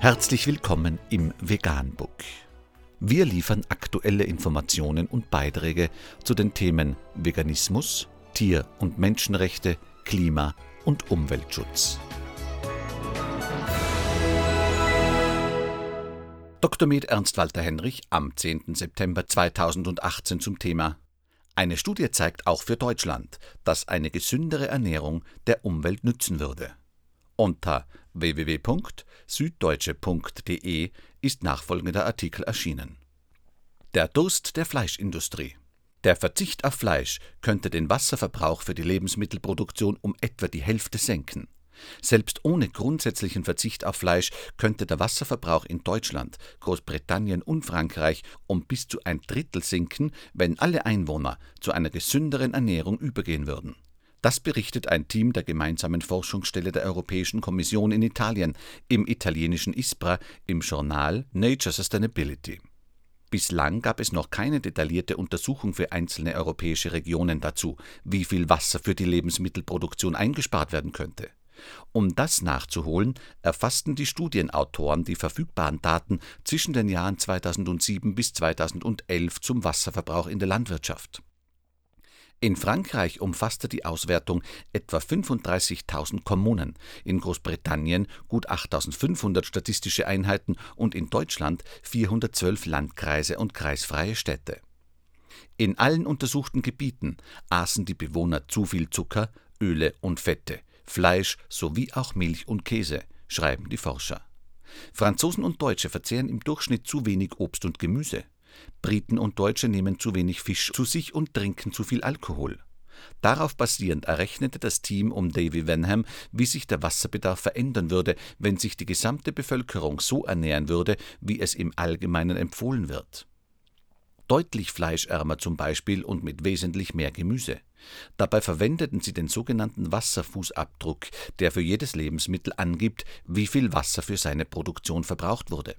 Herzlich willkommen im Veganbook. Wir liefern aktuelle Informationen und Beiträge zu den Themen Veganismus, Tier- und Menschenrechte, Klima- und Umweltschutz. Dr. Med Ernst Walter Henrich am 10. September 2018 zum Thema Eine Studie zeigt auch für Deutschland, dass eine gesündere Ernährung der Umwelt nützen würde. Unter www.süddeutsche.de ist nachfolgender Artikel erschienen. Der Durst der Fleischindustrie. Der Verzicht auf Fleisch könnte den Wasserverbrauch für die Lebensmittelproduktion um etwa die Hälfte senken. Selbst ohne grundsätzlichen Verzicht auf Fleisch könnte der Wasserverbrauch in Deutschland, Großbritannien und Frankreich um bis zu ein Drittel sinken, wenn alle Einwohner zu einer gesünderen Ernährung übergehen würden. Das berichtet ein Team der gemeinsamen Forschungsstelle der Europäischen Kommission in Italien im italienischen ISPRA im Journal Nature Sustainability. Bislang gab es noch keine detaillierte Untersuchung für einzelne europäische Regionen dazu, wie viel Wasser für die Lebensmittelproduktion eingespart werden könnte. Um das nachzuholen, erfassten die Studienautoren die verfügbaren Daten zwischen den Jahren 2007 bis 2011 zum Wasserverbrauch in der Landwirtschaft. In Frankreich umfasste die Auswertung etwa 35.000 Kommunen, in Großbritannien gut 8.500 statistische Einheiten und in Deutschland 412 Landkreise und kreisfreie Städte. In allen untersuchten Gebieten aßen die Bewohner zu viel Zucker, Öle und Fette, Fleisch sowie auch Milch und Käse, schreiben die Forscher. Franzosen und Deutsche verzehren im Durchschnitt zu wenig Obst und Gemüse. Briten und Deutsche nehmen zu wenig Fisch zu sich und trinken zu viel Alkohol. Darauf basierend errechnete das Team um Davy Wenham, wie sich der Wasserbedarf verändern würde, wenn sich die gesamte Bevölkerung so ernähren würde, wie es im Allgemeinen empfohlen wird. Deutlich fleischärmer zum Beispiel und mit wesentlich mehr Gemüse. Dabei verwendeten sie den sogenannten Wasserfußabdruck, der für jedes Lebensmittel angibt, wie viel Wasser für seine Produktion verbraucht wurde.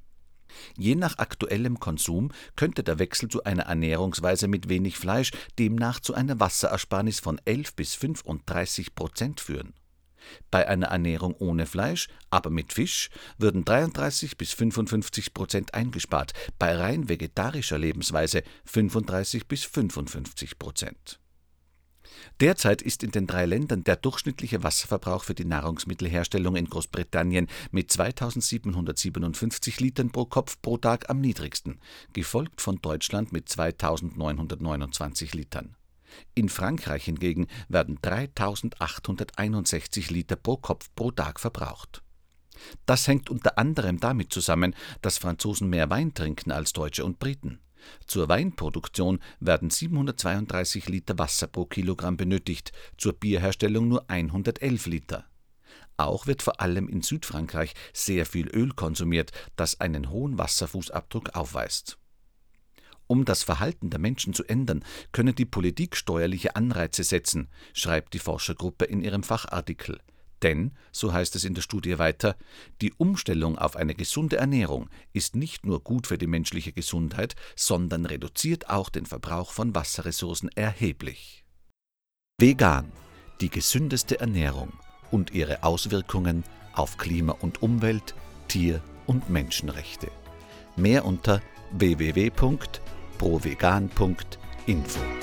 Je nach aktuellem Konsum könnte der Wechsel zu einer Ernährungsweise mit wenig Fleisch demnach zu einer Wasserersparnis von 11 bis 35 Prozent führen. Bei einer Ernährung ohne Fleisch, aber mit Fisch, würden 33 bis 55 Prozent eingespart, bei rein vegetarischer Lebensweise 35 bis 55 Prozent. Derzeit ist in den drei Ländern der durchschnittliche Wasserverbrauch für die Nahrungsmittelherstellung in Großbritannien mit 2757 Litern pro Kopf pro Tag am niedrigsten, gefolgt von Deutschland mit 2929 Litern. In Frankreich hingegen werden 3861 Liter pro Kopf pro Tag verbraucht. Das hängt unter anderem damit zusammen, dass Franzosen mehr Wein trinken als Deutsche und Briten. Zur Weinproduktion werden 732 Liter Wasser pro Kilogramm benötigt, zur Bierherstellung nur 111 Liter. Auch wird vor allem in Südfrankreich sehr viel Öl konsumiert, das einen hohen Wasserfußabdruck aufweist. Um das Verhalten der Menschen zu ändern, könne die Politik steuerliche Anreize setzen, schreibt die Forschergruppe in ihrem Fachartikel. Denn, so heißt es in der Studie weiter, die Umstellung auf eine gesunde Ernährung ist nicht nur gut für die menschliche Gesundheit, sondern reduziert auch den Verbrauch von Wasserressourcen erheblich. Vegan, die gesündeste Ernährung und ihre Auswirkungen auf Klima und Umwelt, Tier- und Menschenrechte. Mehr unter www.provegan.info.